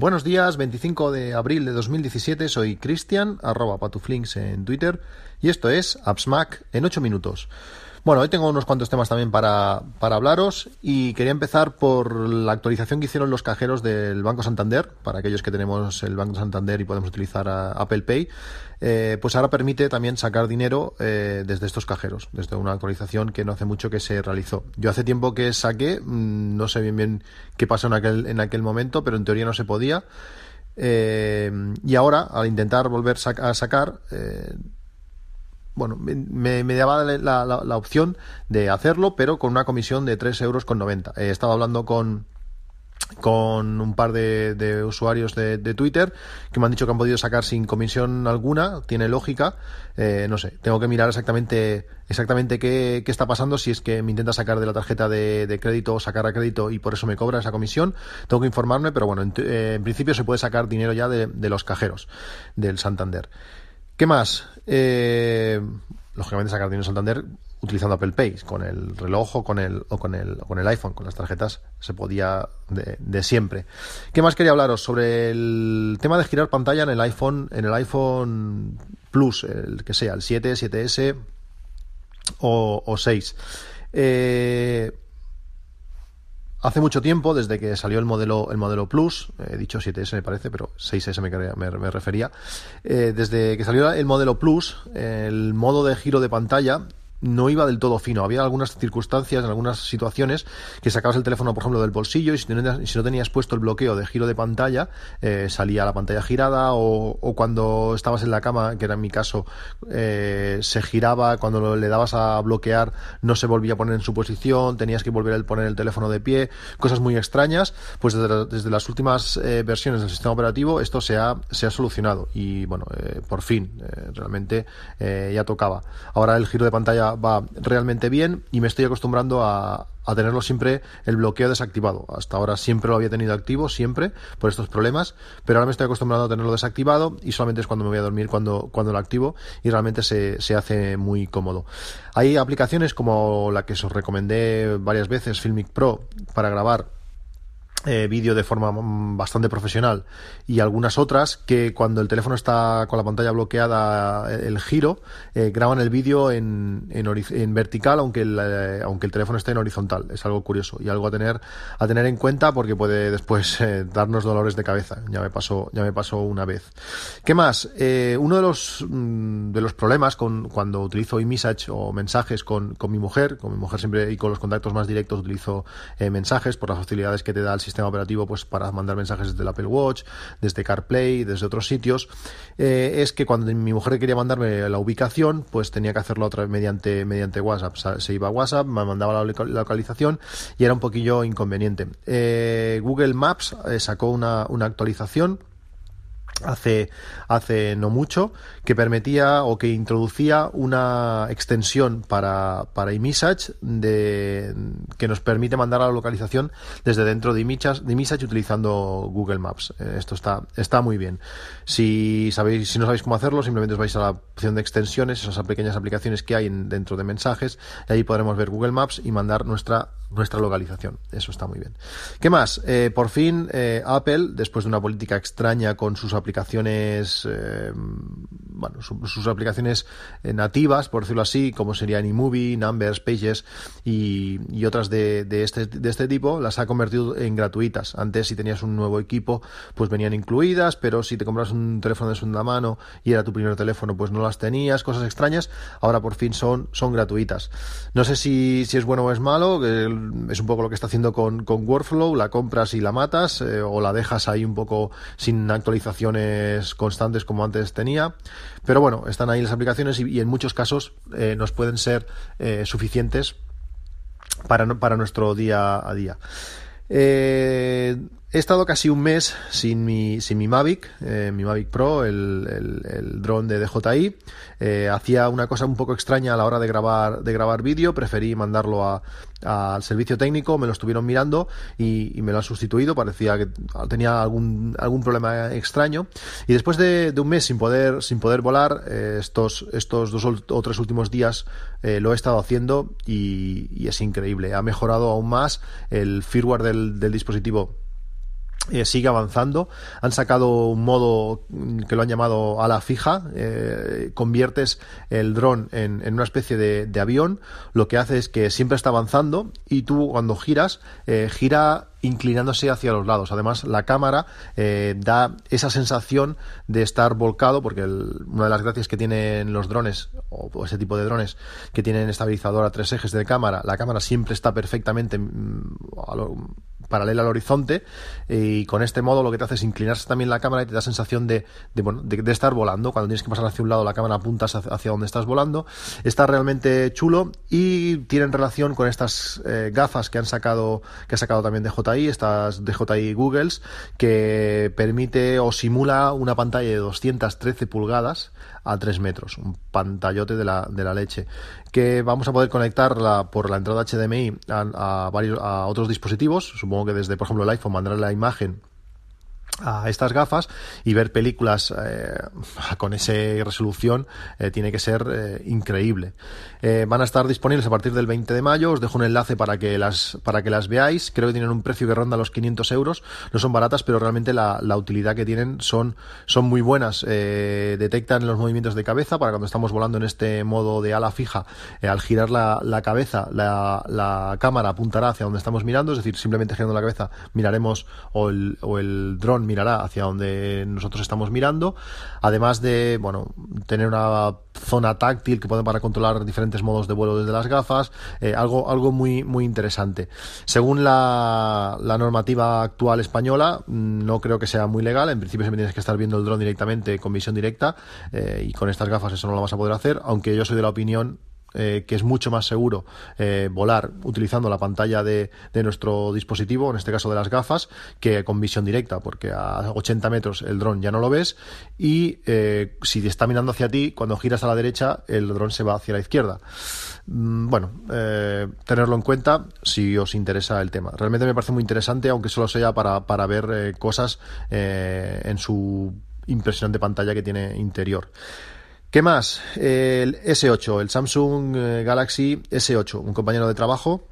Buenos días, 25 de abril de 2017, soy Cristian, arroba patuflinks en Twitter, y esto es AppsMac en 8 minutos. Bueno, hoy tengo unos cuantos temas también para, para hablaros y quería empezar por la actualización que hicieron los cajeros del Banco Santander, para aquellos que tenemos el Banco Santander y podemos utilizar Apple Pay. Eh, pues ahora permite también sacar dinero eh, desde estos cajeros, desde una actualización que no hace mucho que se realizó. Yo hace tiempo que saqué, mm, no sé bien bien qué pasó en aquel, en aquel momento, pero en teoría no se podía. Eh, y ahora, al intentar volver a sacar, bueno, me, me daba la, la, opción de hacerlo, pero con una comisión de 3,90 euros. He estado hablando con, con un par de, usuarios de, Twitter que me han dicho que han podido sacar sin comisión alguna, tiene lógica, eh, no sé, tengo que mirar exactamente exactamente qué, está pasando si es que me intenta sacar de la tarjeta de, crédito o sacar a crédito y por eso me cobra esa comisión, tengo que informarme, pero bueno, en, eh, principio se puede sacar dinero ya de, de los cajeros del Santander. ¿Qué más? Eh, lógicamente sacar dinero Santander utilizando Apple Pay, con el reloj o con el, o con el, con el iPhone, con las tarjetas se podía de, siempre. ¿Qué más quería hablaros? Sobre el tema de girar pantalla en el iPhone, en el iPhone Plus, el que sea, el 7, 7S o, o 6. Eh, Hace mucho tiempo, desde que salió el modelo, el modelo Plus, he dicho 7S me parece, pero 6S me, me, refería, eh, desde que salió el modelo Plus, el modo de giro de pantalla no iba del todo fino. Había algunas circunstancias, en algunas situaciones, que sacabas el teléfono, por ejemplo, del bolsillo y si, no tenías puesto el bloqueo de giro de pantalla, eh, salía la pantalla girada o, cuando estabas en la cama, que era en mi caso, eh, se giraba, cuando le dabas a bloquear no se volvía a poner en su posición, tenías que volver a poner el teléfono de pie, cosas muy extrañas. Pues desde, las últimas eh, versiones del sistema operativo esto se ha, se ha solucionado y bueno, por fin, realmente ya tocaba. Ahora el giro de pantalla va, realmente bien y me estoy acostumbrando a, tenerlo siempre el bloqueo desactivado. Hasta ahora siempre lo había tenido activo, siempre, por estos problemas, pero ahora me estoy acostumbrado a tenerlo desactivado y solamente es cuando me voy a dormir cuando, lo activo y realmente se, se hace muy cómodo. Hay aplicaciones como la que os recomendé varias veces, Filmic Pro, para grabar eh, vídeo de forma mm, bastante profesional y algunas otras que cuando el teléfono está con la pantalla bloqueada eh, el giro eh, graban el vídeo en, en, vertical aunque el, aunque el teléfono esté en horizontal. Es algo curioso y algo a tener a tener en cuenta porque puede después darnos dolores de cabeza. Ya me pasó ya me pasó una vez. Qué más uno de los mm, de los problemas con cuando utilizo iMessage o mensajes con, con mi mujer con mi mujer siempre y con los contactos más directos utilizo mensajes por las facilidades que te da el sistema sistema operativo pues para mandar mensajes desde el Apple Watch, desde CarPlay, desde otros sitios, eh, es que cuando mi mujer quería mandarme la ubicación, pues tenía que hacerlo otra vez mediante, mediante WhatsApp. Se iba a WhatsApp, me mandaba la localización y era un poquillo inconveniente. Eh, Google Maps eh, sacó una, una actualización hace, hace no mucho que permitía o que introducía una extensión para, para iMessage de, que nos permite mandar a la localización desde dentro de iMessage, de utilizando Google Maps. Eh, esto está, está muy bien. Si, sabéis, si no sabéis cómo hacerlo, simplemente os vais a la opción de extensiones, esas pequeñas aplicaciones que hay dentro de mensajes, y ahí podremos ver Google Maps y mandar nuestra nuestra localización. Eso está muy bien. ¿Qué más? Eh, por fin, eh, Apple, después de una política extraña con sus aplicaciones, eh, bueno, sus aplicaciones nativas, por decirlo así, como serían eMovie, Numbers, Pages y, otras de, este, de este tipo, las ha convertido en gratuitas. Antes, si tenías un nuevo equipo, pues venían incluidas, pero si te compras un teléfono de segunda mano y era tu primer teléfono, pues no las tenías, cosas extrañas. Ahora por fin son, gratuitas. No sé si, es bueno o es malo, es un poco lo que está haciendo con, Workflow, la compras y la matas eh, o la dejas ahí un poco sin constantes como antes tenía. Pero bueno, están ahí las aplicaciones y, en muchos casos eh, nos pueden ser eh, suficientes para, para nuestro día a día. Eh, He estado casi un mes sin mi, sin mi Mavic, eh, mi Mavic Pro, el, el, el dron de DJI. Eh, hacía una cosa un poco extraña a la hora de grabar, de grabar vídeo. Preferí mandarlo a, al servicio técnico, me lo estuvieron mirando y, y, me lo han sustituido. Parecía que tenía algún, algún problema extraño. Y después de, de un mes sin poder, sin poder volar, eh, estos, estos dos o tres últimos días lo he estado haciendo y, y, es increíble. Ha mejorado aún más el firmware del, del dispositivo eh, sigue avanzando. Han sacado un modo que lo han llamado ala fija. Eh, conviertes el dron en, una especie de, avión. Lo que hace es que siempre está avanzando y tú cuando giras, eh, gira inclinándose hacia los lados. Además, la cámara da esa sensación de estar volcado, porque una de las gracias que tienen los drones, o, ese tipo de drones, que tienen estabilizador a tres ejes de cámara, la cámara siempre está perfectamente mm, paralela al horizonte y con este modo lo que te hace es inclinarse también la cámara y te da sensación de, bueno, de, estar volando. Cuando tienes que pasar hacia un lado la cámara apuntas hacia, donde estás volando. Está realmente chulo y tienen relación con estas eh, gafas que han sacado que ha sacado también DJI, estas DJI Googles, que permite o simula una pantalla de 213 pulgadas a 3 metros, un pantallote de la, de la leche, que vamos a poder conectarla por la entrada HDMI a, a, varios, a otros dispositivos, supongo que desde, por ejemplo, el iPhone mandará la imagen a estas gafas y ver películas eh, con esa resolución eh, tiene que ser eh, increíble. van a estar disponibles a partir del 20 de mayo. Os dejo un enlace para que las, para que las veáis. Creo que tienen un precio que ronda los 500 euros. No son baratas, pero realmente la, la utilidad que tienen son, son muy buenas. detectan los movimientos de cabeza para cuando estamos volando en este modo de ala fija. al girar la, la cabeza, la, la, cámara apuntará hacia donde estamos mirando. Es decir, simplemente girando la cabeza miraremos o el, o el dron mirará hacia donde nosotros estamos mirando, además de, bueno, tener una zona táctil que puede para controlar diferentes modos de vuelo desde las gafas, eh, algo, algo muy, muy interesante. Según la, la, normativa actual española, mm, no creo que sea muy legal, en principio siempre tienes que estar viendo el dron directamente con visión directa eh, y con estas gafas eso no lo vas a poder hacer, aunque yo soy de la opinión eh, que es mucho más seguro eh, volar utilizando la pantalla de, nuestro dispositivo, en este caso de las gafas, que con visión directa, porque a 80 metros el dron ya no lo ves y eh, si está mirando hacia ti, cuando giras a la derecha, el dron se va hacia la izquierda. Mm, bueno, tenerlo en cuenta si os interesa el tema. Realmente me parece muy interesante, aunque solo sea para, para ver cosas en su impresionante pantalla que tiene interior. ¿Qué más? El S8, el Samsung eh, Galaxy S8, un compañero de trabajo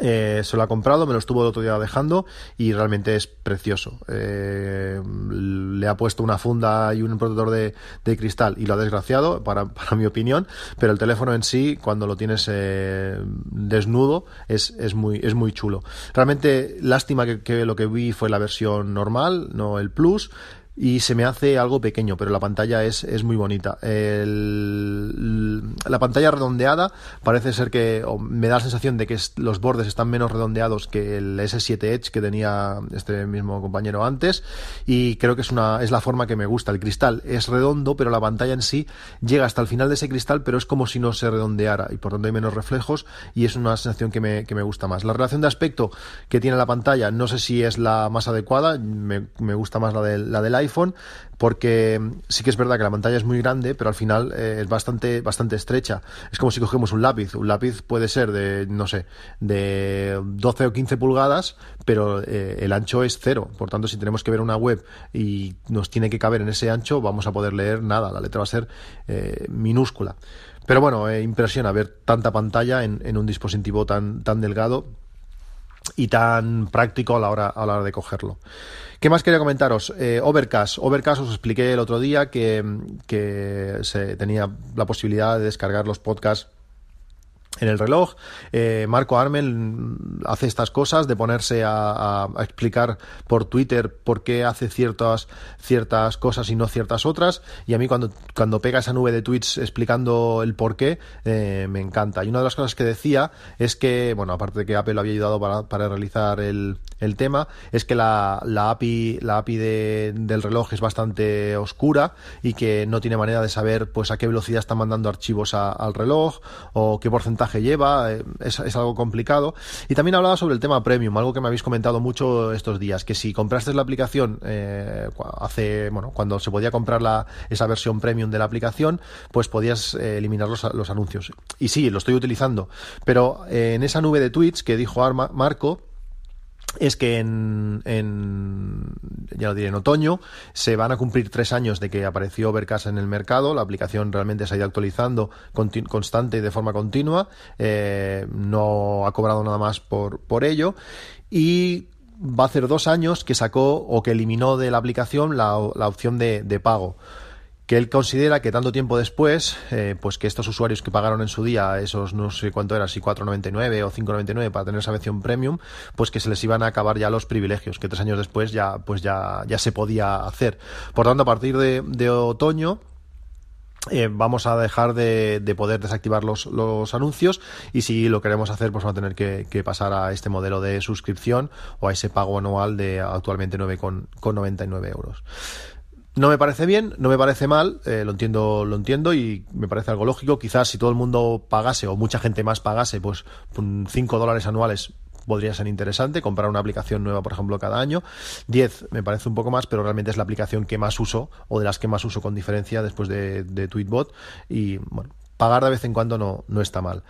eh, se lo ha comprado, me lo estuvo el otro día dejando y realmente es precioso. Eh, le ha puesto una funda y un protector de, cristal y lo ha desgraciado, para, mi opinión, pero el teléfono en sí, cuando lo tienes desnudo, es, muy, es muy chulo. Realmente, lástima que lo que vi fue la versión normal, no el Plus y se me hace algo pequeño, pero la pantalla es, es muy bonita. la pantalla redondeada parece ser que me da la sensación de que los bordes están menos redondeados que el S7 Edge que tenía este mismo compañero antes y creo que es, una, es la forma que me gusta. El cristal es redondo, pero la pantalla en sí llega hasta el final de ese cristal, pero es como si no se redondeara y por tanto hay menos reflejos y es una sensación que me, que me gusta más. La relación de aspecto que tiene la pantalla no sé si es la más adecuada, me, me gusta más la, de, la del iPhone, porque sí que es verdad que la pantalla es muy grande, pero al final eh, es bastante, bastante estrecha. Es como si cogemos un lápiz. Un lápiz puede ser de, no sé, de 12 o 15 pulgadas, pero eh, el ancho es cero. Por tanto, si tenemos que ver una web y nos tiene que caber en ese ancho, vamos a poder leer nada. La letra va a ser eh, minúscula. Pero bueno, impresiona ver tanta pantalla en, en un dispositivo tan, tan delgado y tan práctico a la hora, a la hora de cogerlo. ¿Qué más quería comentaros? Eh, Overcast. Overcast os expliqué el otro día que, que se tenía la posibilidad de descargar los podcasts en el reloj. Eh, Marco Armel hace estas cosas de ponerse a, explicar por Twitter por qué hace ciertas, ciertas cosas y no ciertas otras. Y a mí cuando, cuando pega esa nube de tweets explicando el por qué, eh, me encanta. Y una de las cosas que decía es que, bueno, aparte de que Apple lo había ayudado para, para realizar el, el, tema, es que la, la API, la API de, del reloj es bastante oscura y que no tiene manera de saber pues a qué velocidad están mandando archivos al reloj o qué porcentaje lleva, eh, es, algo complicado. Y también hablaba sobre el tema premium, algo que me habéis comentado mucho estos días, que si compraste la aplicación eh, hace, bueno, cuando se podía comprar la, esa versión premium de la aplicación, pues podías eh, eliminar los, los, anuncios. Y sí, lo estoy utilizando, pero en esa nube de tweets que dijo Marco, es que en, ya lo en otoño se van a cumplir tres años de que apareció Overcast en el mercado. La aplicación realmente se ha ido actualizando constante y de forma continua. Eh, no ha cobrado nada más por, por ello. Y va a hacer dos años que sacó o que eliminó de la aplicación la, opción de, pago que él considera que tanto tiempo después, eh, pues que estos usuarios que pagaron en su día esos no sé cuánto era, si 4.99 o 5.99 para tener esa versión premium, pues que se les iban a acabar ya los privilegios, que tres años después ya, pues ya, ya se podía hacer. Por tanto, a partir de otoño, eh, vamos a dejar de, poder desactivar los, anuncios y si lo queremos hacer pues vamos a tener que, pasar a este modelo de suscripción o a ese pago anual de actualmente 9,99 euros. No me parece bien, no me parece mal, eh, lo entiendo, lo entiendo y me parece algo lógico. Quizás si todo el mundo pagase o mucha gente más pagase, pues 5 dólares anuales podría ser interesante. Comprar una aplicación nueva, por ejemplo, cada año. 10 me parece un poco más, pero realmente es la aplicación que más uso o de las que más uso con diferencia después de, Tweetbot. Y bueno, pagar de vez en cuando no, no está mal.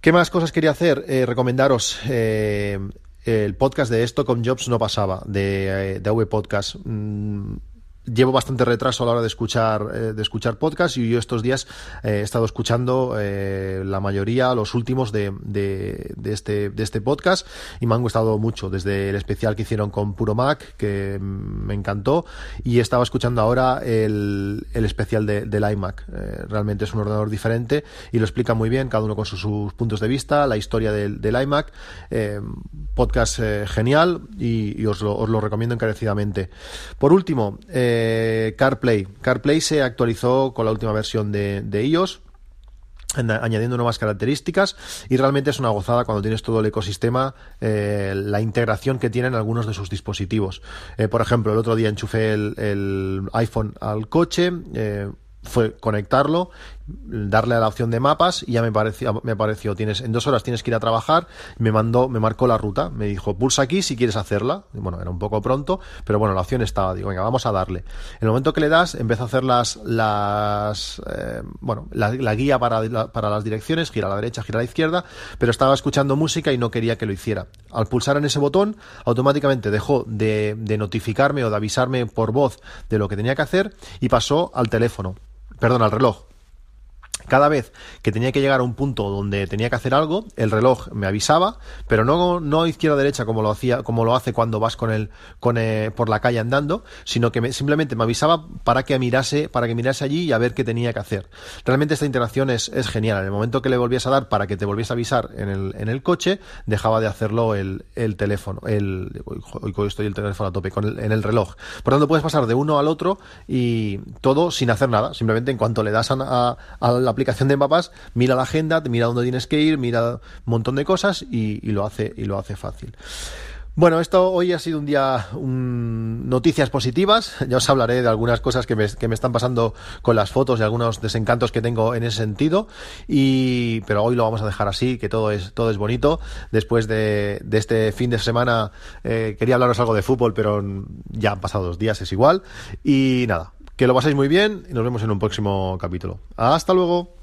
¿Qué más cosas quería hacer? Eh, recomendaros eh, el podcast de esto con Jobs no pasaba, de, eh, de AV Podcast. Mm, llevo bastante retraso a la hora de escuchar eh, de escuchar podcast y yo estos días eh, he estado escuchando eh, la mayoría los últimos de, de, este de este podcast y me han gustado mucho. Desde el especial que hicieron con Puro Mac que me encantó y estaba escuchando ahora el, el especial de, del iMac. Realmente es un ordenador diferente y lo explica muy bien cada uno con sus, puntos de vista la historia del, iMac. Podcast genial y, os, lo, os, lo, recomiendo encarecidamente. Por último eh, eh, CarPlay. CarPlay se actualizó con la última versión de, iOS añadiendo nuevas características y realmente es una gozada cuando tienes todo el ecosistema, eh, la integración que tienen algunos de sus dispositivos. Eh, por ejemplo, el otro día enchufé el, iPhone al coche, fue conectarlo darle a la opción de mapas y ya me pareció, me pareció, tienes, en dos horas tienes que ir a trabajar, me mandó, me marcó la ruta, me dijo, pulsa aquí si quieres hacerla, bueno, era un poco pronto, pero bueno, la opción estaba, digo, venga, vamos a darle. En el momento que le das, empieza a hacer las, las, eh, bueno, la, guía para, para las direcciones, gira a la derecha, gira a la izquierda, pero estaba escuchando música y no quería que lo hiciera. Al pulsar en ese botón, automáticamente dejó de, de notificarme o de avisarme por voz de lo que tenía que hacer y pasó al teléfono, perdón, al reloj cada vez que tenía que llegar a un punto donde tenía que hacer algo, el reloj me avisaba, pero no, no izquierda derecha como lo hacía, como lo hace cuando vas con el, con eh, por la calle andando, sino que simplemente me avisaba para que mirase, para que mirase allí y a ver qué tenía que hacer. Realmente esta interacción es, es genial. En el momento que le volvías a dar para que te volviese a avisar en el, en el coche, dejaba de hacerlo el, el teléfono, el, hoy estoy el teléfono a tope, con el, en el reloj. Por tanto, puedes pasar de uno al otro y todo sin hacer nada. Simplemente en cuanto le das a, a la aplicación de mapas, mira la agenda, mira dónde tienes que ir, mira un montón de cosas y, lo hace y lo hace fácil. Bueno, esto hoy ha sido un día noticias positivas. Ya os hablaré de algunas cosas que me, están pasando con las fotos y algunos desencantos que tengo en ese sentido. Y, pero hoy lo vamos a dejar así, que todo es, todo es bonito. Después de, este fin de semana eh, quería hablaros algo de fútbol, pero ya han pasado dos días, es igual. Y nada, que lo paséis muy bien y nos vemos en un próximo capítulo. Hasta luego.